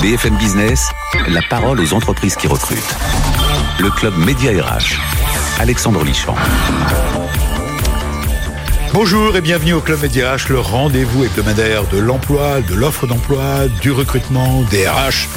BFM Business, la parole aux entreprises qui recrutent. Le club Média RH. Alexandre Lichamp. Bonjour et bienvenue au Club Média RH, le rendez-vous hebdomadaire de l'emploi, de l'offre d'emploi, du recrutement, des RH,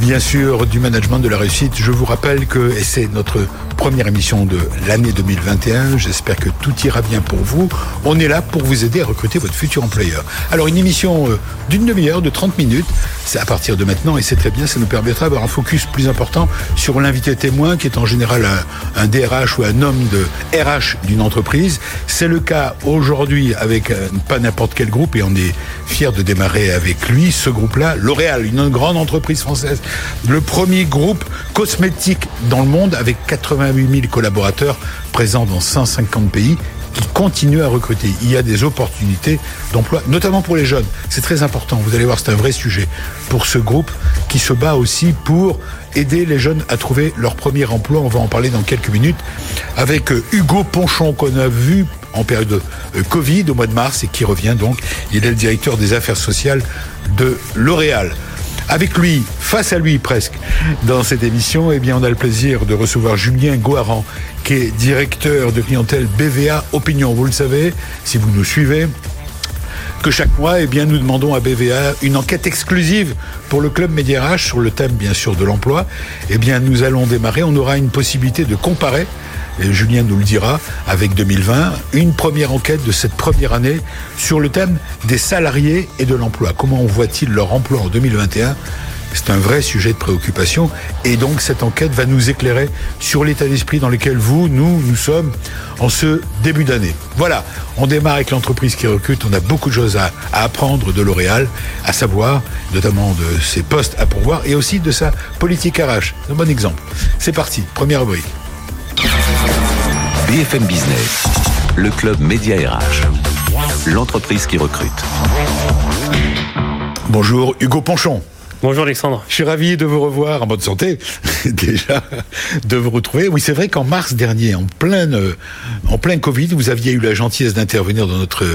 bien sûr du management de la réussite. Je vous rappelle que, et c'est notre première émission de l'année 2021. J'espère que tout ira bien pour vous. On est là pour vous aider à recruter votre futur employeur. Alors une émission euh, d'une demi-heure, de 30 minutes, c'est à partir de maintenant et c'est très bien, ça nous permettra d'avoir un focus plus important sur l'invité témoin qui est en général un, DRH ou un homme de RH d'une entreprise. C'est le cas aujourd'hui avec euh, pas n'importe quel groupe et on est fiers de démarrer avec lui, ce groupe-là, L'Oréal, une grande entreprise française, le premier groupe cosmétique dans le monde avec 80 8000 collaborateurs présents dans 150 pays qui continuent à recruter. Il y a des opportunités d'emploi, notamment pour les jeunes. C'est très important. Vous allez voir, c'est un vrai sujet pour ce groupe qui se bat aussi pour aider les jeunes à trouver leur premier emploi. On va en parler dans quelques minutes avec euh, Hugo Ponchon qu'on a vu en période de euh, Covid au mois de mars et qui revient donc. Il est le directeur des affaires sociales de L'Oréal. Avec lui, face à lui presque, dans cette émission, eh bien, on a le plaisir de recevoir Julien Goaran, qui est directeur de clientèle BVA Opinion. Vous le savez, si vous nous suivez, que chaque mois, eh bien, nous demandons à BVA une enquête exclusive pour le club Médiarage sur le thème, bien sûr, de l'emploi. Eh bien, nous allons démarrer. On aura une possibilité de comparer Julien nous le dira, avec 2020, une première enquête de cette première année sur le thème des salariés et de l'emploi. Comment voit-il leur emploi en 2021 c'est un vrai sujet de préoccupation et donc cette enquête va nous éclairer sur l'état d'esprit dans lequel vous, nous, nous sommes en ce début d'année. Voilà, on démarre avec l'entreprise qui recrute, on a beaucoup de choses à, apprendre de L'Oréal, à savoir notamment de ses postes à pourvoir et aussi de sa politique RH. Un bon exemple. C'est parti, première rubrique. BFM Business, le club Média RH, l'entreprise qui recrute. Bonjour Hugo Ponchon. Bonjour Alexandre. Je suis ravi de vous revoir en bonne santé, déjà, de vous retrouver. Oui, c'est vrai qu'en mars dernier, en pleine, euh, en plein Covid, vous aviez eu la gentillesse d'intervenir dans notre,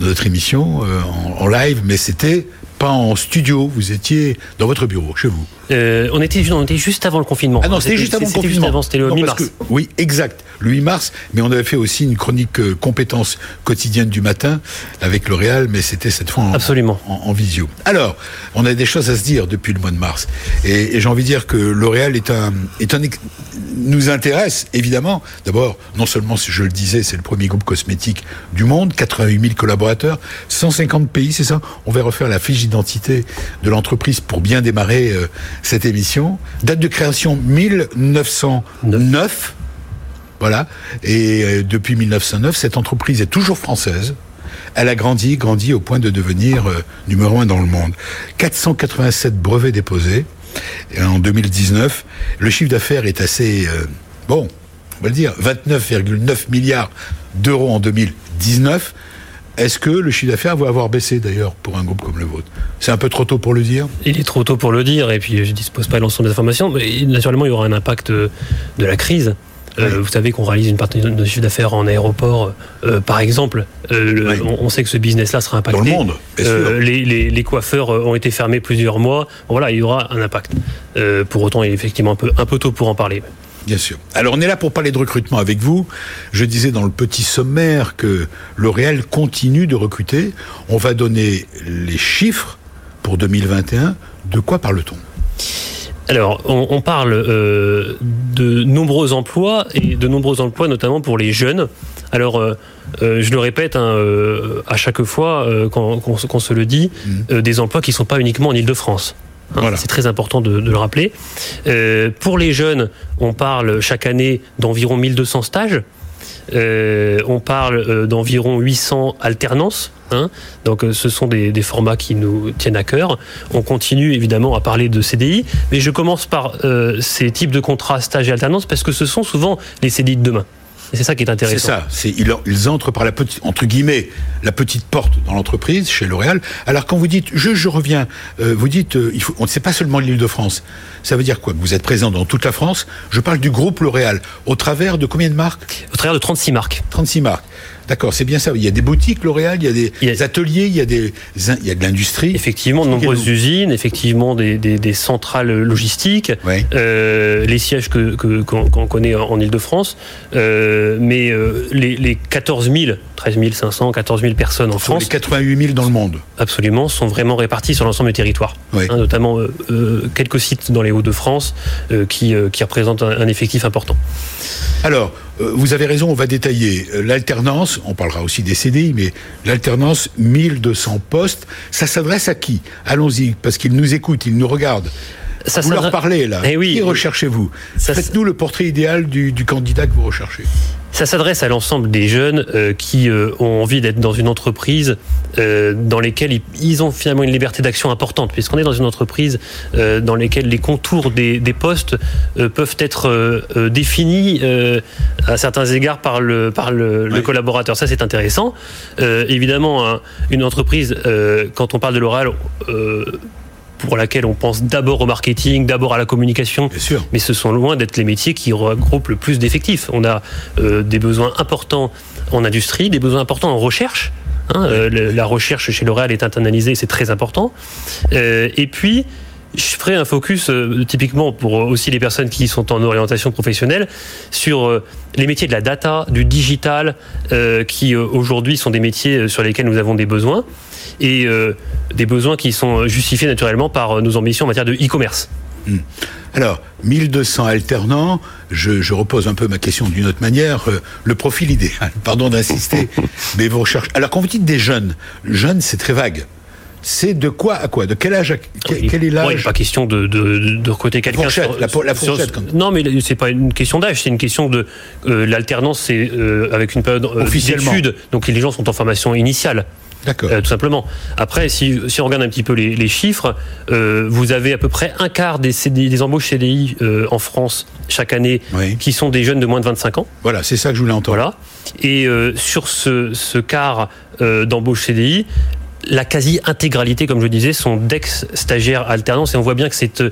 notre émission euh, en, live, mais c'était pas en studio, vous étiez dans votre bureau, chez vous. Euh, on, était, on était juste avant le confinement. Ah non, c'était juste avant le confinement. C'était le 8 mars. oui, exact, le 8 mars. Mais on avait fait aussi une chronique euh, compétences quotidienne du matin avec L'Oréal, mais c'était cette fois en, Absolument. En, visio. Alors, on a des choses à se dire depuis le mois de mars. Et, j'ai envie de dire que L'Oréal est un, est un, nous intéresse, évidemment. D'abord, non seulement, je le disais, c'est le premier groupe cosmétique du monde, 88 000 collaborateurs, 150 pays, c'est ça? On va refaire la fiche d'identité de l'entreprise pour bien démarrer euh, cette émission. Date de création 1909. Voilà. Et euh, depuis 1909, cette entreprise est toujours française. Elle a grandi, grandi au point de devenir euh, numéro un dans le monde. 487 brevets déposés. Et en 2019, le chiffre d'affaires est assez, euh, bon, on va le dire, 29,9 milliards d'euros en 2019. Est-ce que le chiffre d'affaires va avoir baissé d'ailleurs pour un groupe comme le vôtre? C'est un peu trop tôt pour le dire? Il est trop tôt pour le dire et puis je ne dispose pas de l'ensemble des informations. Mais naturellement, il y aura un impact de la crise. Euh, vous savez qu'on réalise une partie de notre chiffre d'affaires en aéroport, euh, par exemple. Euh, on, sait que ce business-là sera impacté. Dans le monde, les, coiffeurs ont été fermés plusieurs mois. voilà, il y aura un impact. pour autant, il est effectivement un peu, un peu tôt pour en parler. Bien sûr. Alors on est là pour parler de recrutement avec vous. Je disais dans le petit sommaire que L'Oréal continue de recruter. On va donner les chiffres pour 2021. De quoi parle-t-on? Alors, on, parle euh, de nombreux emplois et de nombreux emplois notamment pour les jeunes. Alors, euh, euh, je le répète hein, à chaque fois qu'on se le dit, mmh. des emplois qui ne sont pas uniquement en Ile-de-France. C'est très important de, le rappeler. pour les jeunes, on parle chaque année d'environ 1200 stages. on parle d'environ 800 alternances. Hein. donc ce sont des, des, formats qui nous tiennent à cœur. On continue évidemment à parler de CDI, mais je commence par ces types de contrats stage et alternance parce que ce sont souvent les CDI de demain c'est ça qui est intéressant. C'est ça. C'est, ils, ils, entrent par la petite, entre guillemets, la petite porte dans l'entreprise, chez L'Oréal. Alors quand vous dites, je, je reviens, euh, vous dites, euh, il faut, on ne sait pas seulement l'Île-de-France. Ça veut dire quoi? Vous êtes présent dans toute la France. Je parle du groupe L'Oréal. Au travers de combien de marques? Au travers de 36 marques. 36 marques. D'accord, c'est bien ça. Il y a des boutiques L'Oréal, il y a des ateliers, il y a, des, il y a de l'industrie. Effectivement, de nombreuses usines, effectivement des, des, des centrales logistiques, euh, les sièges que, qu'on, connaît en Ile-de-France, euh, mais euh, les, les 14 000, 13 500, 14 000 personnes en France. Les 88 000 dans le monde. Absolument, sont vraiment répartis sur l'ensemble du territoire. Hein, notamment euh, euh, quelques sites dans les Hauts-de-France euh, qui, qui représentent un, un effectif important. Alors, euh, vous avez raison, on va détailler. Euh, l'alternance, on parlera aussi des CDI, mais l'alternance, 1200 postes, ça s'adresse à qui? Allons-y, parce qu'ils nous écoutent, ils nous regardent. Ça vous leur parlez là. Eh oui, qui recherchez-vous? Faites-nous le portrait idéal du, du candidat que vous recherchez. Ça s'adresse à l'ensemble des jeunes euh, qui euh, ont envie d'être dans une entreprise euh, dans lesquelles ils, ils, ont finalement une liberté d'action importante, puisqu'on est dans une entreprise dans lesquelles les contours des, des postes peuvent être définis à certains égards par le, par le, oui. le collaborateur. Ça, c'est intéressant. évidemment, hein, une entreprise, quand on parle de l'oral, pour laquelle on pense d'abord au marketing, d'abord à la communication. Bien sûr. Mais ce sont loin d'être les métiers qui regroupent le plus d'effectifs. On a euh, des besoins importants en industrie, des besoins importants en recherche. Hein, euh, la recherche chez L'Oréal est internalisée, c'est très important. Euh, et puis, je ferai un focus euh, typiquement pour aussi les personnes qui sont en orientation professionnelle sur euh, les métiers de la data, du digital, euh, qui aujourd'hui sont des métiers sur lesquels nous avons des besoins et des besoins qui sont justifiés naturellement par nos ambitions en matière de e-commerce. Mmh. Alors, 1200 alternants, je, je, repose un peu ma question d'une autre manière. Euh, le profil idéal, pardon d'insister, mais vous recherchez. Alors, quand vous dites des jeunes, jeunes, c'est très vague. C'est de quoi à quoi De quel âge à, quel, quel est l'âge Pas question de, de, de recruter quelqu'un. Sur, la, la fourchette. Non, mais c'est pas une question d'âge, c'est une question de euh, l'alternance, c'est euh, avec une période euh, d'études. Donc les gens sont en formation initiale. D'accord. Euh, tout simplement. Après, si, si, on regarde un petit peu les, les chiffres, euh, vous avez à peu près un quart des, CDI, des embauches CDI euh, en France chaque année oui. qui sont des jeunes de moins de 25 ans. Voilà, c'est ça que je voulais entendre. Voilà. Et sur ce, ce quart d'embauches CDI, la quasi-intégralité, comme je disais, sont d'ex-stagiaires alternance et on voit bien que c'est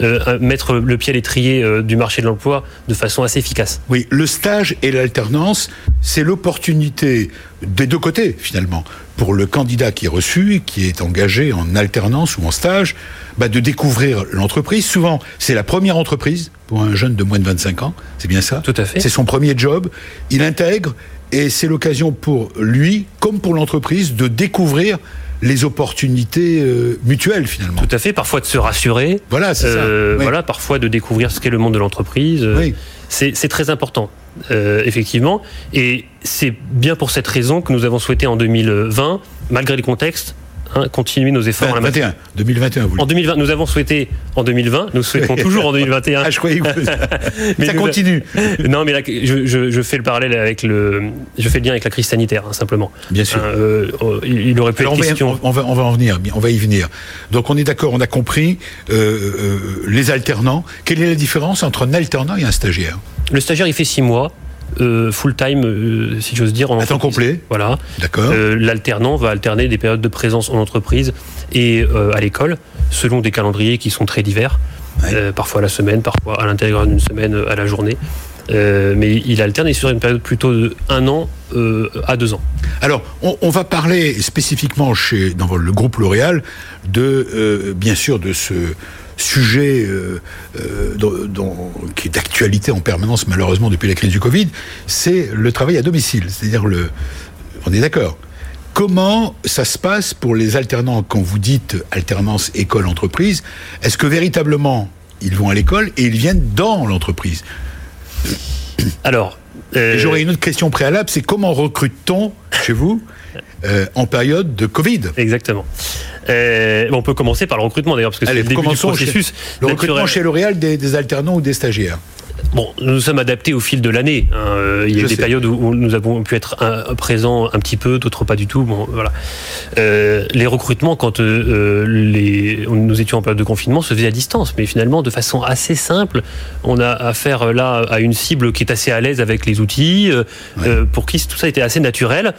euh, mettre le pied à l'étrier euh, du marché de l'emploi de façon assez efficace. Oui, le stage et l'alternance, c'est l'opportunité des deux côtés finalement pour le candidat qui est reçu, qui est engagé en alternance ou en stage, bah, de découvrir l'entreprise. Souvent, c'est la première entreprise pour un jeune de moins de 25 ans, c'est bien ça? Tout à fait. C'est son premier job, il intègre et c'est l'occasion pour lui, comme pour l'entreprise, de découvrir les opportunités euh, mutuelles finalement. Tout à fait, parfois de se rassurer. Voilà, c'est euh, ça. Oui. Voilà, parfois de découvrir ce qu'est le monde de l'entreprise. Oui. C'est très important, euh, effectivement. Et c'est bien pour cette raison que nous avons souhaité en 2020, malgré le contexte, continuer nos efforts 20, en la matière. 2021, vous En 2020, nous avons souhaité en 2020, nous souhaitons toujours en 2021. Ah, je croyais que mais ça continue. Non, mais là, je, je, je, fais le parallèle avec le, je fais le lien avec la crise sanitaire, hein, simplement. Bien sûr. Euh, il aurait pu Alors être on question. Va, on va, on va en venir, on va y venir. Donc on est d'accord, on a compris euh, euh, les alternants. Quelle est la différence entre un alternant et un stagiaire? Le stagiaire, il fait six mois. Euh, full time, euh, si j'ose dire. En à temps complet. Voilà. D'accord. Euh, L'alternant va alterner des périodes de présence en entreprise et à l'école, selon des calendriers qui sont très divers. Ouais. Parfois à la semaine, parfois à l'intérieur d'une semaine, à la journée. Euh, mais il alterne et sur une période plutôt de un an euh, à deux ans. Alors, on, on, va parler spécifiquement chez dans le groupe L'Oréal de euh, bien sûr de ce sujet euh, euh, dont, dont, qui est d'actualité en permanence malheureusement depuis la crise du Covid, c'est le travail à domicile. C'est-à-dire le, on est d'accord. Comment ça se passe pour les alternants? Quand vous dites alternance école-entreprise Est-ce que véritablement ils vont à l'école et ils viennent dans l'entreprise? Alors, euh... j'aurais une autre question préalable, c'est comment recrute-t-on chez vous euh, en période de Covid Exactement. Euh, on peut commencer par le recrutement d'ailleurs, parce que c'est le début du processus. Chez, le recrutement chez L'Oréal des, des, alternants ou des stagiaires? Bon, nous nous sommes adaptés au fil de l'année. hein. Euh, Il y a Je des sais. périodes où nous avons pu être présents un petit peu, d'autres pas du tout. Bon, voilà. Euh, les recrutements, quand euh, les, nous étions en période de confinement, se faisaient à distance, mais finalement de façon assez simple. On a affaire là à une cible qui est assez à l'aise avec les outils, euh, pour qui tout ça était assez naturel.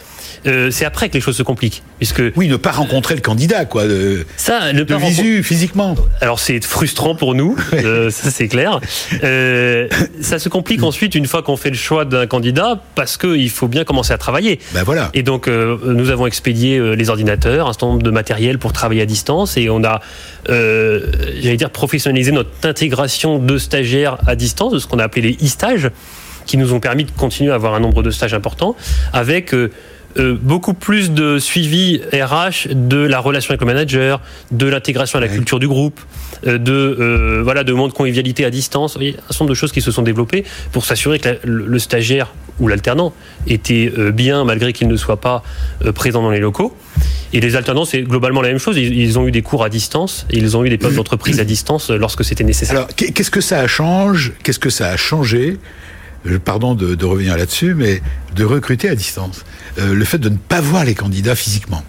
Euh, C'est après que les choses se compliquent, puisque Oui, ne pas rencontrer le candidat, quoi, de, ça, le de visu, physiquement. alors c'est frustrant pour nous, euh, ça c'est clair. Euh, ça se complique ensuite une fois qu'on fait le choix d'un candidat parce qu'il faut bien commencer à travailler. Ben voilà. Et donc nous avons expédié les ordinateurs, un certain nombre de matériel pour travailler à distance et on a, j'allais dire, professionnalisé notre intégration de stagiaires à distance, de ce qu'on a appelé les e-stages, qui nous ont permis de continuer à avoir un nombre de stages important avec euh, euh, beaucoup plus de suivi RH de la relation avec le manager, de l'intégration à la culture du groupe, euh, de euh, voilà de moments de convivialité à distance, voyez, un certain nombre de choses qui se sont développées pour s'assurer que la- le, stagiaire ou l'alternant était euh, bien malgré qu'il ne soit pas présent dans les locaux. Et les alternants, c'est globalement la même chose. Ils, ils ont eu des cours à distance et ils ont eu des postes d'entreprise à distance lorsque c'était nécessaire. Alors, qu'est- qu'est-ce que ça a changé? Qu'est-ce que ça a changé? Pardon de, de revenir là-dessus, mais de recruter à distance. Euh, le fait de ne pas voir les candidats physiquement.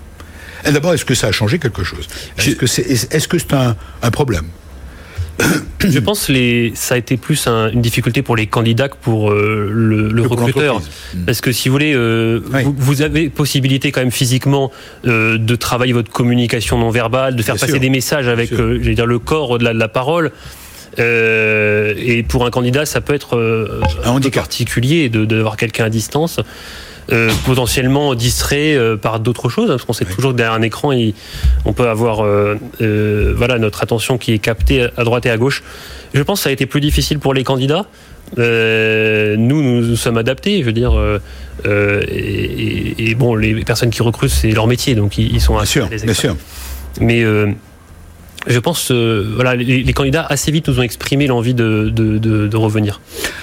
D'abord, est-ce que ça a changé quelque chose? Est-ce que c'est est -ce un, un problème? Je pense que ça a été plus un- une difficulté pour les candidats que pour euh, le, le Que pour recruteur. l'entreprise. Mm. Parce que si vous voulez, euh, Oui. vous, vous avez possibilité quand même physiquement euh, de travailler votre communication non verbale, de faire Bien passer sûr. des messages avec, euh, dire, le corps de la, de la parole. Euh, et pour un candidat, ça peut être euh, Un handicap. particulier de d'avoir quelqu'un à distance. euh, potentiellement distrait euh, par d'autres choses, hein, parce qu'on sait Oui. toujours que derrière un écran, il- on peut avoir euh, euh, voilà, notre attention qui est captée à droite et à gauche. Je pense que ça a été plus difficile pour les candidats. Euh, nous, nous nous sommes adaptés, je veux dire, euh, et, et- et bon, les personnes qui recrutent, c'est leur métier, donc ils, ils sont Bien sûr, bien sûr. Mais euh, je pense, euh, voilà, les, les candidats assez vite nous ont exprimé l'envie de, de, de- de revenir.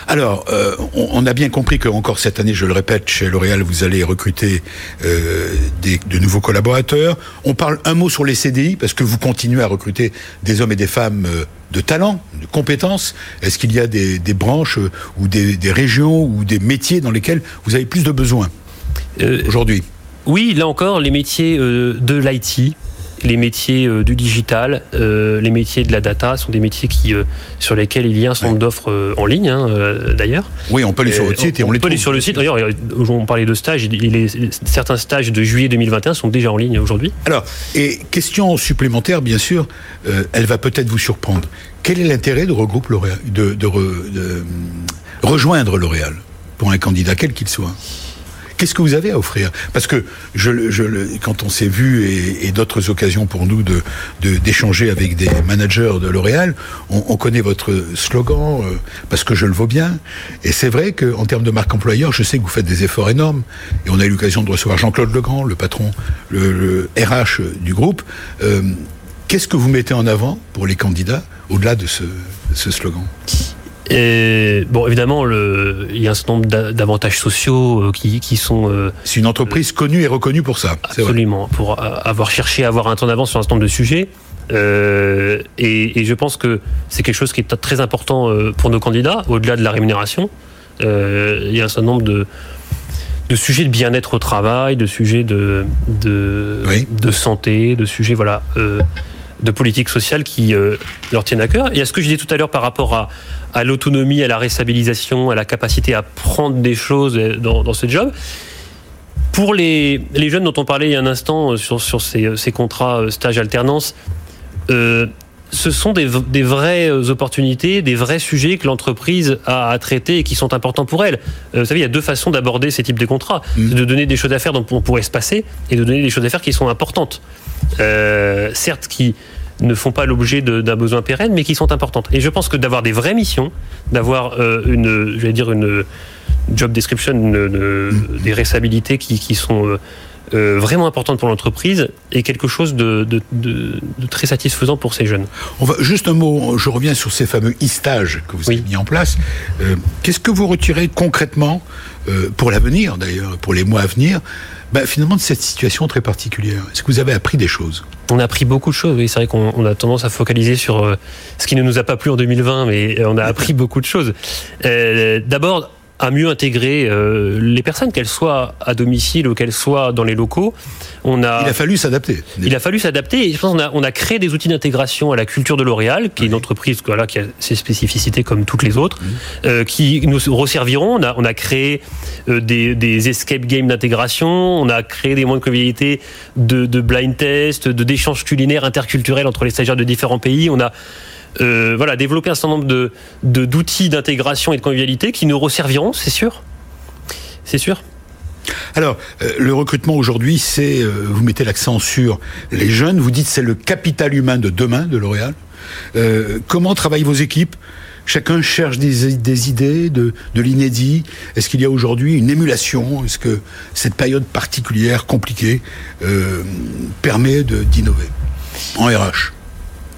Alors, euh, on, on a bien compris que encore cette année, je le répète, chez L'Oréal, vous allez recruter euh, des, de nouveaux collaborateurs. On parle un mot sur les CDI parce que vous continuez à recruter des hommes et des femmes euh, de talent, de compétences. Est-ce qu'il y a des, des branches ou des, des régions ou des métiers dans lesquels vous avez plus de besoins aujourd'hui? Oui, là encore, les métiers de l'IT, les métiers euh, du digital, euh, les métiers de la data sont des métiers qui, euh, sur lesquels il y a un certain nombre d'offres en ligne, hein, d'ailleurs. Oui, on peut aller sur Euh, site et on, les peut aller sur le site. D'ailleurs, on parlait de stages. certains stages de juillet 2021 sont déjà en ligne aujourd'hui. Alors, et question supplémentaire, bien sûr, euh, elle va peut-être vous surprendre. Quel est l'intérêt de regroupe L'Oréal, de, de re- de, hum, rejoindre L'Oréal pour un candidat quel qu'il soit? Qu'est-ce que vous avez à offrir? Parce que je, je, quand on s'est vu et, d'autres occasions pour nous de de- d'échanger avec des managers de L'Oréal, on, on connaît votre slogan euh, parce que je le vaux bien. Et c'est vrai qu'en termes de marque employeur, je sais que vous faites des efforts énormes. Et on a eu l'occasion de recevoir Jean-Claude Legrand, le patron, le, le RH du groupe. Euh, Qu'est-ce que vous mettez en avant pour les candidats au-delà de ce, de ce slogan? Et, bon, évidemment, le, il y a un certain nombre d'a- d'avantages sociaux euh, qui, qui sont euh, C'est une entreprise connue et reconnue pour ça. c'est vrai. Absolument, pour avoir cherché à avoir un temps d'avance sur un certain nombre de sujets. Euh, et, et je pense que c'est quelque chose qui est très important euh, pour nos candidats, au-delà de la rémunération. Euh, il y a un certain nombre de, de sujets de bien-être au travail, de sujets de, de, Oui. de santé, de sujets voilà, euh, de politique sociale qui euh, leur tiennent à cœur. Et à ce que je disais tout à l'heure par rapport à, à l'autonomie, à la réstabilisation, à la capacité à prendre des choses dans, dans ce job, pour les, les jeunes dont on parlait il y a un instant euh, sur, sur ces, ces contrats euh, stage alternance, euh, ce sont des, vraies euh, opportunités, des vrais sujets que l'entreprise a à traiter et qui sont importants pour elle. Euh, vous savez, il y a deux façons d'aborder ces types de contrats. Mm. C'est de donner des choses à faire dont on pourrait se passer et de donner des choses à faire qui sont importantes. Euh, certes, qui ne font pas l'objet d'un besoin pérenne, mais qui sont importantes. Et je pense que d'avoir des vraies missions, d'avoir euh, une, je vais dire une job description, une- une- des responsabilités qui, qui sont euh, vraiment importantes pour l'entreprise est quelque chose de, de- de- de très satisfaisant pour ces jeunes. On va juste un mot. Je reviens sur ces fameux e-stages que vous Oui. avez mis en place. Euh, Qu'est-ce que vous retirez concrètement euh, pour l'avenir, d'ailleurs, pour les mois à venir, bah, finalement de cette situation très particulière Est-ce que vous avez appris des choses? On a appris beaucoup de choses. Oui, c'est vrai qu'on a tendance à focaliser sur euh, ce qui ne nous a pas plu en 2020, mais on a appris beaucoup de choses. Euh, d'abord, à mieux intégrer euh, les personnes, qu'elles soient à domicile ou qu'elles soient dans les locaux. On a, il a fallu s'adapter. Il a fallu s'adapter et je pense qu'on a, on a créé des outils d'intégration à la culture de L'Oréal, qui est une entreprise voilà, qui a ses spécificités comme toutes les autres, euh, qui nous resserviront. On a, on a créé euh, des, des, escape games d'intégration, on a créé des moyens de convivialité de, de blind test, de d'échanges culinaires interculturels entre les stagiaires de différents pays. On a euh, voilà, développer un certain nombre de, d'outils d'intégration et de convivialité qui nous resserviront, c'est sûr. C'est sûr. Alors, euh, le recrutement aujourd'hui, c'est, euh, vous mettez l'accent sur les jeunes, vous dites c'est le capital humain de demain de L'Oréal. comment travaillent vos équipes? Chacun cherche des, des idées, de, de l'inédit. Est-ce qu'il y a aujourd'hui une émulation? Est-ce que cette période particulière, compliquée, permet d'innover? En RH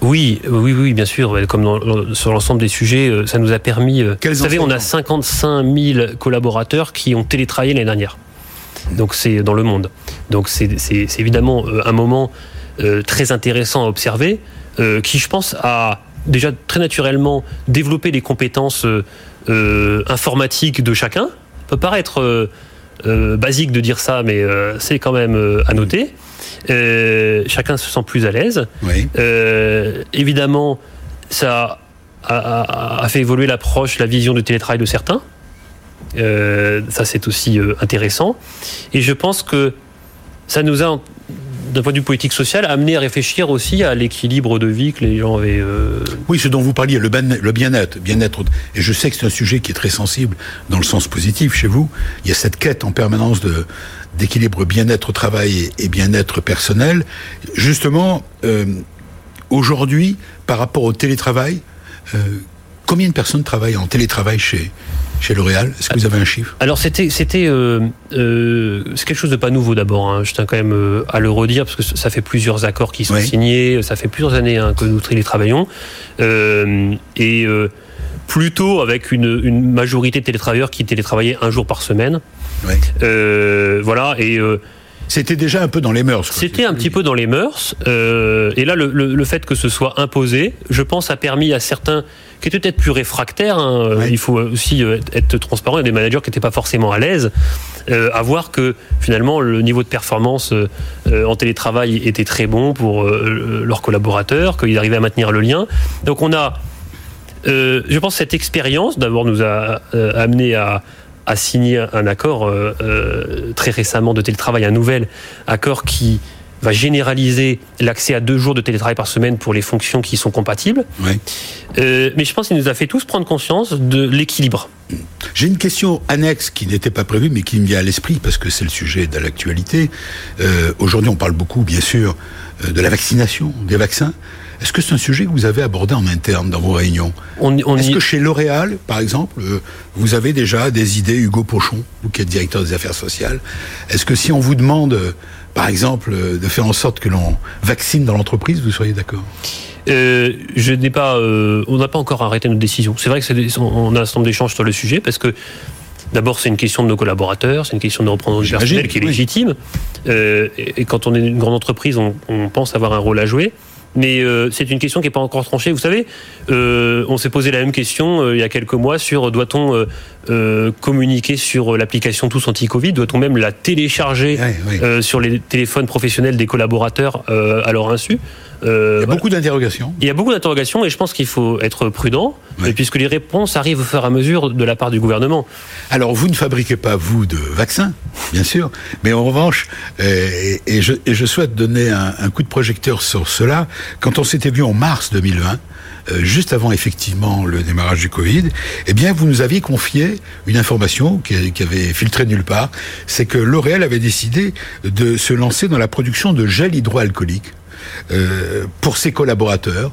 oui, oui, oui, bien sûr. Comme sur l'ensemble des sujets, euh, ça nous a permis. Euh, vous savez, on a 55 000 collaborateurs qui ont télétravaillé l'année dernière. Donc c'est dans le monde. Donc c'est évidemment euh, un moment très intéressant à observer, qui je pense a déjà très naturellement développé les compétences informatiques de chacun. Ça peut paraître basique de dire ça, mais c'est quand même à noter. Euh, chacun se sent plus à l'aise. Euh, évidemment, ça a, fait évoluer l'approche, la vision du télétravail de certains. Euh, ça, c'est aussi intéressant. Et je pense que ça nous a, d'un point de vue politique social, amené à réfléchir aussi à l'équilibre de vie que les gens avaient. Oui, ce dont vous parliez, le bien-être, bien-être. Et je sais que c'est un sujet qui est très sensible dans le sens positif chez vous. Il y a cette quête en permanence de d'équilibre bien-être au travail et bien-être personnel. Justement, euh, aujourd'hui, par rapport au télétravail, euh, combien de personnes travaillent en télétravail chez chez L'Oréal? Est-ce que vous avez un chiffre? Alors c'était c'était euh, c'est quelque chose de pas nouveau d'abord. Hein. Je tiens quand même à le redire parce que ça fait plusieurs accords qui sont signés, ça fait plusieurs années hein, que nous télétravaillons et plutôt avec une, une majorité de télétravailleurs qui télétravaillaient un jour par semaine. Euh, voilà, et. Euh, c'était déjà un peu dans les mœurs. C'était un petit peu dans les mœurs. Euh, et là, le, le, fait que ce soit imposé, je pense, a permis à certains qui étaient peut-être plus réfractaires, hein, il faut aussi être transparent, il y a des managers qui n'étaient pas forcément à l'aise, à voir que finalement le niveau de performance en télétravail était très bon pour leurs collaborateurs, qu'ils arrivaient à maintenir le lien. Donc on a, je pense, cette expérience d'abord nous a amené à a signé un accord euh, euh, très récemment de télétravail, un nouvel accord qui va généraliser l'accès à deux jours de télétravail par semaine pour les fonctions qui sont compatibles. Euh, mais je pense qu'il nous a fait tous prendre conscience de l'équilibre. J'ai une question annexe qui n'était pas prévue, mais qui me vient à l'esprit parce que c'est le sujet de l'actualité. Aujourd'hui, on parle beaucoup, bien sûr, de la vaccination, des vaccins. Est-ce que c'est un sujet que vous avez abordé en interne dans vos réunions Est-ce que chez L'Oréal, par exemple, euh, vous avez déjà des idées, Hugo Pochon, vous qui êtes directeur des affaires sociales Est-ce que si on vous demande, euh, par exemple, euh, de faire en sorte que l'on vaccine dans l'entreprise, vous seriez d'accord? Je n'ai pas, on n'a pas encore arrêté notre décision. C'est vrai que c'est on a un certain nombre d'échanges sur le sujet parce que D'abord, c'est une question de nos collaborateurs, c'est une question de du personnel qui est légitime. et, quand on est une grande entreprise, on, on pense avoir un rôle à jouer. Mais euh, c'est une question qui n'est pas encore tranchée. Vous savez, euh, on s'est posé la même question euh, il y a quelques mois sur doit-on communiquer sur l'application Tous Anti-Covid? Doit-on même la télécharger sur les téléphones professionnels des collaborateurs à leur insu? Euh, il y a beaucoup d'interrogations. Il y a beaucoup d'interrogations et je pense qu'il faut être prudent, puisque les réponses arrivent au fur et à mesure de la part du gouvernement. Alors, vous ne fabriquez pas, vous, de vaccins, bien sûr, mais en revanche, euh, et, je, souhaite donner un, coup de projecteur sur cela, quand on s'était vu en mars 2020, euh, juste avant effectivement le démarrage du Covid, eh bien vous nous aviez confié une information qui, qui avait filtré nulle part, c'est que L'Oréal avait décidé de se lancer dans la production de gel hydroalcoolique pour ses collaborateurs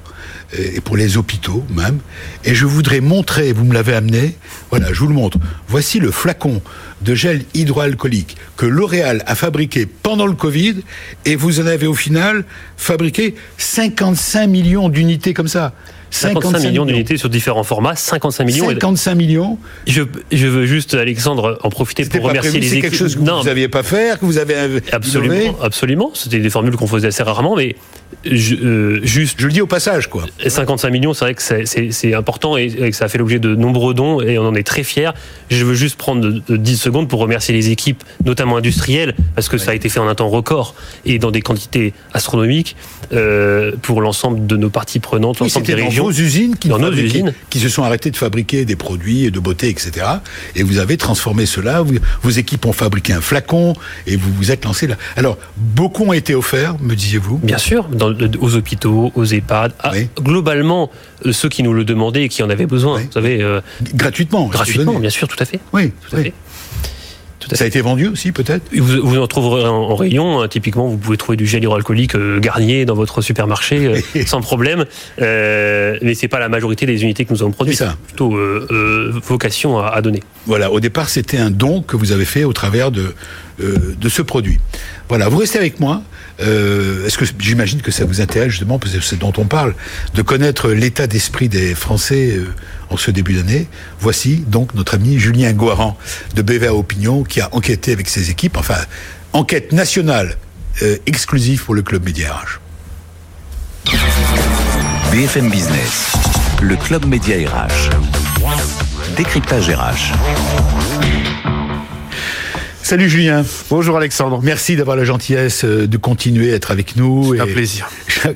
et pour les hôpitaux même. Et je voudrais montrer, vous me l'avez amené, voilà, je vous le montre. Voici le flacon de gel hydroalcoolique que L'Oréal a fabriqué pendant le Covid et vous en avez au final fabriqué 55 millions d'unités comme ça. 55, millions d'unités sur différents formats, 55 millions. 55 millions. Je, je veux juste, Alexandre, en profiter pour remercier les équipes. C'est quelque chose que vous n'aviez pas faire, que vous avez absolument, absolument. C'était des formules qu'on faisait assez rarement, mais je, euh, juste. Je le dis au passage, quoi. 55 millions, c'est vrai que c'est important et, que ça a fait l'objet de nombreux dons et on en est très fiers. Je veux juste prendre 10 secondes pour remercier les équipes, notamment industrielles, parce que ça a été fait en un temps record et dans des quantités astronomiques euh, pour l'ensemble de nos parties prenantes, l'ensemble des régions. Dans vos usines qui, dans nos usines qui se sont arrêtées de fabriquer des produits de beauté, etc. Et vous avez transformé cela. vos équipes ont fabriqué un flacon et vous vous êtes lancé là. Alors, beaucoup ont été offerts, me disiez-vous? Bien sûr aux hôpitaux, aux EHPAD, globalement euh, ceux qui nous le demandaient et qui en avaient besoin. Vous savez, euh, gratuitement. Gratuitement, bien sûr, tout à fait. Oui, tout à fait. Ça a été vendu aussi, peut-être vous, en trouverez en, rayon. Hein. typiquement, vous pouvez trouver du gel hydroalcoolique euh, Garnier dans votre supermarché sans problème. Euh, mais c'est pas la majorité des unités que nous avons produites. C'est plutôt vocation à, à, donner. Voilà, au départ, c'était un don que vous avez fait au travers de, de ce produit. Voilà, vous restez avec moi. Euh, est-ce que j'imagine que ça vous intéresse justement, parce que c'est dont on parle, de connaître l'état d'esprit des Français euh, en ce début d'année? Voici donc notre ami Julien Guaran de BVA Opinion qui a enquêté avec ses équipes, enfin, enquête nationale euh, exclusive pour le Club Média RH. BFM Business, le Club Média RH. Décryptage RH. Salut Julien. Bonjour Alexandre. Merci d'avoir la gentillesse euh, de continuer à être avec nous. C'est un plaisir.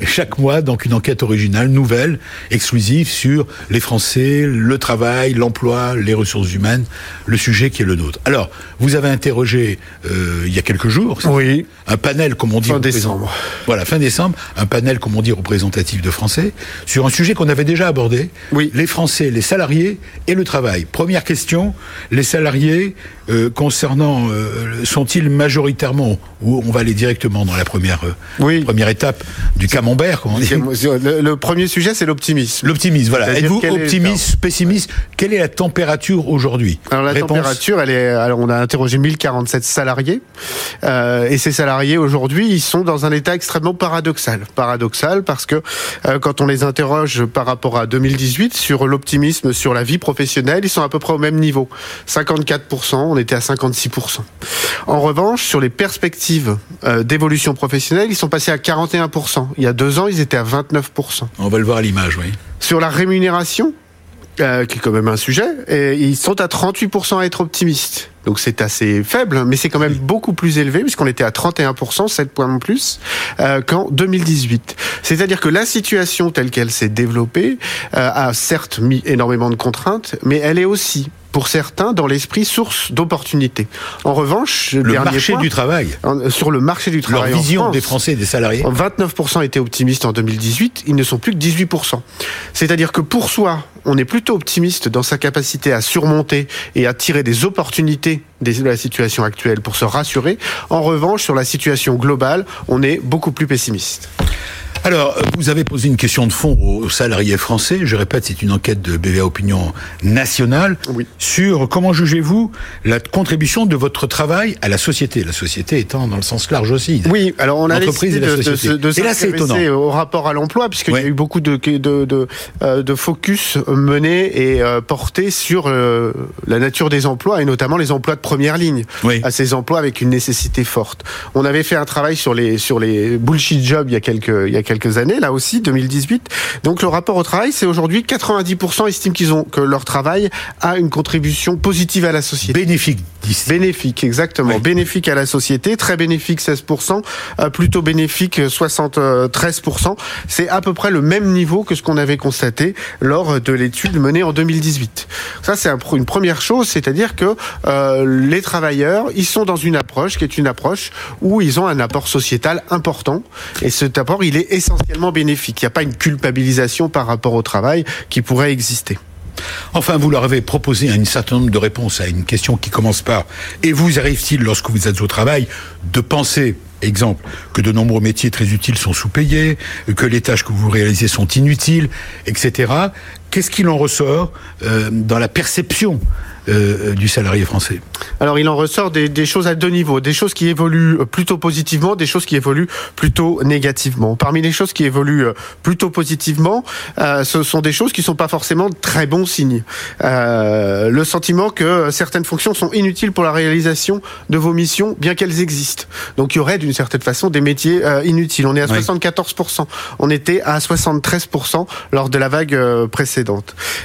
Chaque, mois, donc une enquête originale, nouvelle, exclusive sur les Français, le travail, l'emploi, les ressources humaines, le sujet qui est le nôtre. Alors, vous avez interrogé euh, il y a quelques jours. Oui. Un panel, comme on dit. Fin décembre. Voilà, fin décembre, un panel, comme on dit, représentatif de Français sur un sujet qu'on avait déjà abordé. Oui. Les Français, les salariés et le travail. Première question, les salariés euh, concernant euh, sont-ils majoritairement, ou on va aller directement dans la première, euh, première étape du camembert, on dit le, premier sujet, c'est l'optimisme. L'optimisme, voilà. Êtes-vous optimiste, pessimiste Quelle est la température aujourd'hui? Alors la température, elle est. Alors on a interrogé 1047 salariés, euh, et ces salariés aujourd'hui, ils sont dans un état extrêmement paradoxal. Paradoxal parce que quand on les interroge par rapport à 2018 sur l'optimisme, sur la vie professionnelle, ils sont à peu près au même niveau. 54%, on était à 56%. En revanche, sur les perspectives euh, d'évolution professionnelle, ils sont passés à 41%. Il y a deux ans, ils étaient à 29%. On va le voir à l'image, oui. Sur la rémunération, euh, qui est quand même un sujet, et ils sont à 38% à être optimistes. Donc c'est assez faible, mais c'est quand même beaucoup plus élevé, puisqu'on était à 31%, 7 points de plus, euh, qu'en 2018. C'est-à-dire que la situation telle qu'elle s'est développée a certes mis énormément de contraintes, mais elle est aussi pour certains, dans l'esprit, source d'opportunités. En revanche, le marché du travail. Sur le marché du travail. Leur vision des Français et des salariés. 29% étaient optimistes en 2018, ils ne sont plus que 18%. C'est-à-dire que pour soi, on est plutôt optimiste dans sa capacité à surmonter et à tirer des opportunités de la situation actuelle pour se rassurer. En revanche, sur la situation globale, on est beaucoup plus pessimiste. Alors, vous avez posé une question de fond aux salariés français. Je répète, c'est une enquête de BVA Opinion nationale oui. sur comment jugez-vous la contribution de votre travail à la société. La société étant dans le sens large aussi. Oui, alors on a décidé de, de, de, et là, c'est étonnant. au rapport à l'emploi, puisqu'il y a eu beaucoup de, de, de, euh, de focus menés et euh, portés sur euh, la nature des emplois et notamment les emplois de première ligne. Oui. À ces emplois avec une nécessité forte. On avait fait un travail sur les sur les bullshit jobs il y a quelques il y a quelques années, là aussi, 2018. Donc le rapport au travail, c'est aujourd'hui 90% estiment qu'ils ont que leur travail a une contribution positive à la société. Bénéfique. Bénéfique, exactement. Bénéfique à la société, très bénéfique 16%, euh, plutôt bénéfique 73%. C'est à peu près le même niveau que ce qu'on avait constaté lors de l'étude menée en 2018. Ça, c'est une première chose, c'est-à-dire que euh, les travailleurs, ils sont dans une approche qui est une approche où ils ont un apport sociétal important. Et cet apport, il est essentiellement bénéfique. Il n'y a pas une culpabilisation par rapport au travail qui pourrait exister. Enfin, vous leur avez proposé un certain nombre de réponses à une question qui commence par Et vous arrive-t-il, lorsque vous êtes au travail, de penser exemple, que de nombreux métiers très utiles sont sous-payés, que les tâches que vous réalisez sont inutiles, etc. Qu'est-ce qu'il en ressort euh, dans la perception euh, du salarié français? Alors il en ressort des, des, choses à deux niveaux, des choses qui évoluent plutôt positivement, des choses qui évoluent plutôt négativement. Parmi les choses qui évoluent plutôt positivement, euh, ce sont des choses qui sont pas forcément très bons signes. Euh, le sentiment que certaines fonctions sont inutiles pour la réalisation de vos missions, bien qu'elles existent. Donc il y aurait d'une certaine façon des métiers euh, inutiles. On est à 74%, on était à 73% lors de la vague euh,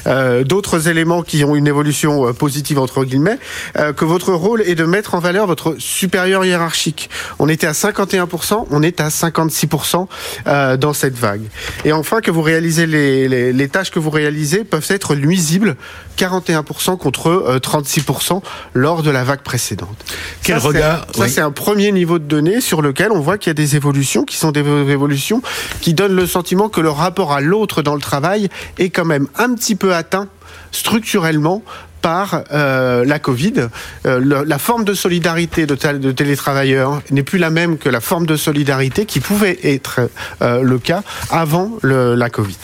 Euh, d'autres éléments qui ont une évolution positive positive entre guillemets, euh, que votre rôle est de mettre en valeur votre supérieur hiérarchique. On était à 51%, on est à 56% euh, dans cette vague. Et enfin, que vous réalisez les, tâches que vous réalisez peuvent être nuisibles, 41% contre euh, 36% lors de la vague précédente. Quel ça, regard Ça, oui. c'est un premier niveau de données sur lequel on voit qu'il y a des évolutions qui sont des évolutions qui donnent le sentiment que le rapport à l'autre dans le travail est quand même un petit peu atteint structurellement par euh, la Covid. Euh, le, la forme de solidarité de, de télétravailleurs n'est plus la même que la forme de solidarité qui pouvait être euh, le cas avant le, la Covid.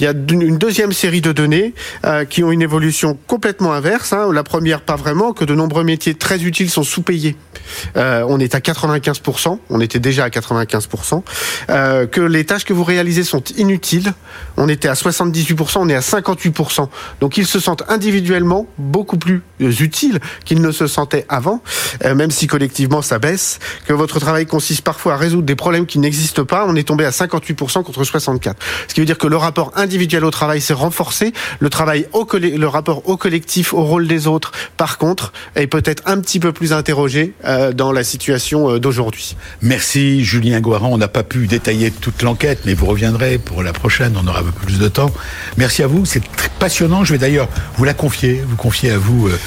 Il y a une deuxième série de données euh, qui ont une évolution complètement inverse. Hein. La première, pas vraiment, que de nombreux métiers très utiles sont sous-payés. Euh, on est à 95%, on était déjà à 95%. Euh, que les tâches que vous réalisez sont inutiles. On était à 78%, on est à 58%. Donc ils se sentent individuellement beaucoup plus utiles qu'ils ne se sentaient avant, même si collectivement ça baisse. Que votre travail consiste parfois à résoudre des problèmes qui n'existent pas. On est tombé à 58% contre 64%. Ce qui veut dire que le rapport individuel au travail s'est renforcé, le travail au rapport au collectif, au rôle des autres, par contre, est peut-être un petit peu plus interrogé euh, dans la situation euh, d'aujourd'hui. Merci Julien Guaran, on n'a pas pu détailler toute l'enquête, mais vous reviendrez pour la prochaine, on aura un peu plus de temps. Merci à vous, c'est passionnant, je vais d'ailleurs vous la confier, vous confier à vous, euh,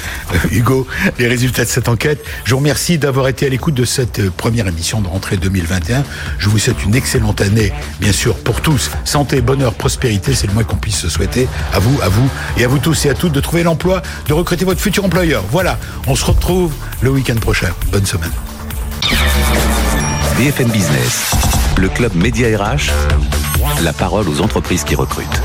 Hugo, les résultats de cette enquête. Je vous remercie d'avoir été à l'écoute de cette première émission de rentrée 2021. Je vous souhaite une excellente année, bien sûr, pour tous. Santé, bonheur, prospérité, c'est le moins qu'on puisse se souhaiter. À vous, à vous et à vous tous et à toutes de trouver l'emploi, de recruter votre futur employeur. Voilà, on se retrouve le week-end prochain. Bonne semaine. BFM Business, le club Média RH, la parole aux entreprises qui recrutent.